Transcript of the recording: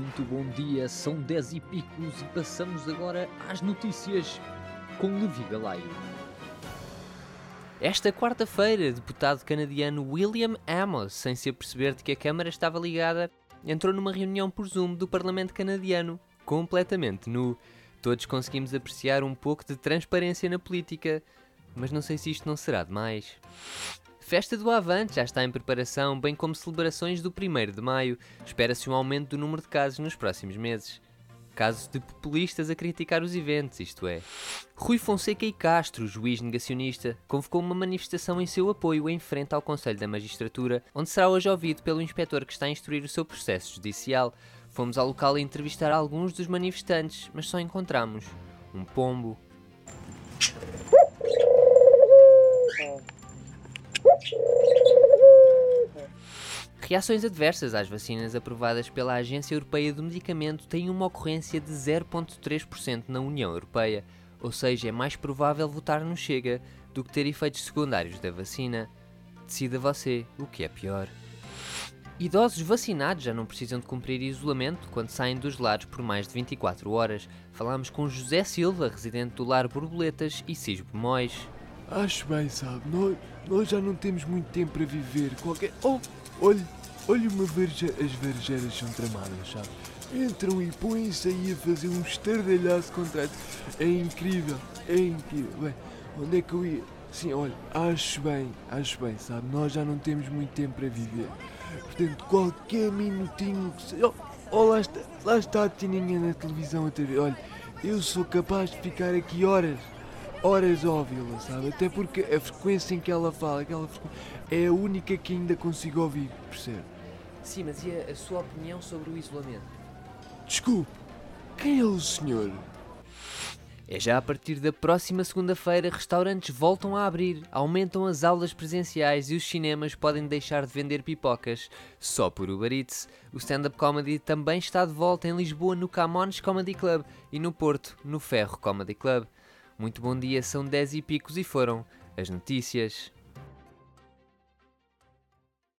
Muito bom dia, são 10 e picos e passamos agora às notícias com Levi Galaio. Esta quarta-feira, deputado canadiano William Amos, sem se aperceber de que a Câmara estava ligada, entrou numa reunião por Zoom do Parlamento canadiano, completamente nu. Todos conseguimos apreciar um pouco de transparência na política, mas não sei se isto não será demais. Festa do Avante já está em preparação, bem como celebrações do 1 de maio. Espera-se um aumento do número de casos nos próximos meses. Casos de populistas a criticar os eventos, isto é. Rui Fonseca e Castro, juiz negacionista, convocou uma manifestação em seu apoio em frente ao Conselho da Magistratura, onde será hoje ouvido pelo inspetor que está a instruir o seu processo judicial. Fomos ao local a entrevistar alguns dos manifestantes, mas só encontramos um pombo. Reações adversas às vacinas aprovadas pela Agência Europeia do Medicamento têm uma ocorrência de 0,3% na União Europeia, ou seja, é mais provável votar no Chega do que ter efeitos secundários da vacina. Decida você o que é pior. Idosos vacinados já não precisam de cumprir isolamento quando saem dos lares por mais de 24 horas. Falámos com José Silva, residente do lar Borboletas e Cisbo Mois. Acho bem, sabe? Nós, nós já não temos muito tempo para viver. Qualquer. Oh, olhe, olhe uma vareja... As varejeiras são tramadas, sabe? Entram e põem-se aí a fazer um estardalhaço contra. É incrível, é incrível. Bem, onde é que eu ia? Sim, olha, acho bem, acho bem, sabe? Nós já não temos muito tempo para viver. Portanto, qualquer minutinho que se... Oh, oh, lá está, lá está a Tininha na televisão a TV. Olha, eu sou capaz de ficar aqui horas horas a ouvi-la, sabe? Até porque a frequência em que ela fala, aquela é a única que ainda consigo ouvir, percebe? Sim, mas e a, a sua opinião sobre o isolamento? Desculpe, quem é o senhor? É já a partir da próxima segunda-feira, restaurantes voltam a abrir, aumentam as aulas presenciais e os cinemas podem deixar de vender pipocas só por Uber Eats. O stand-up comedy também está de volta em Lisboa no Camões Comedy Club e no Porto no Ferro Comedy Club. Muito bom dia, são 10 e picos e foram as notícias.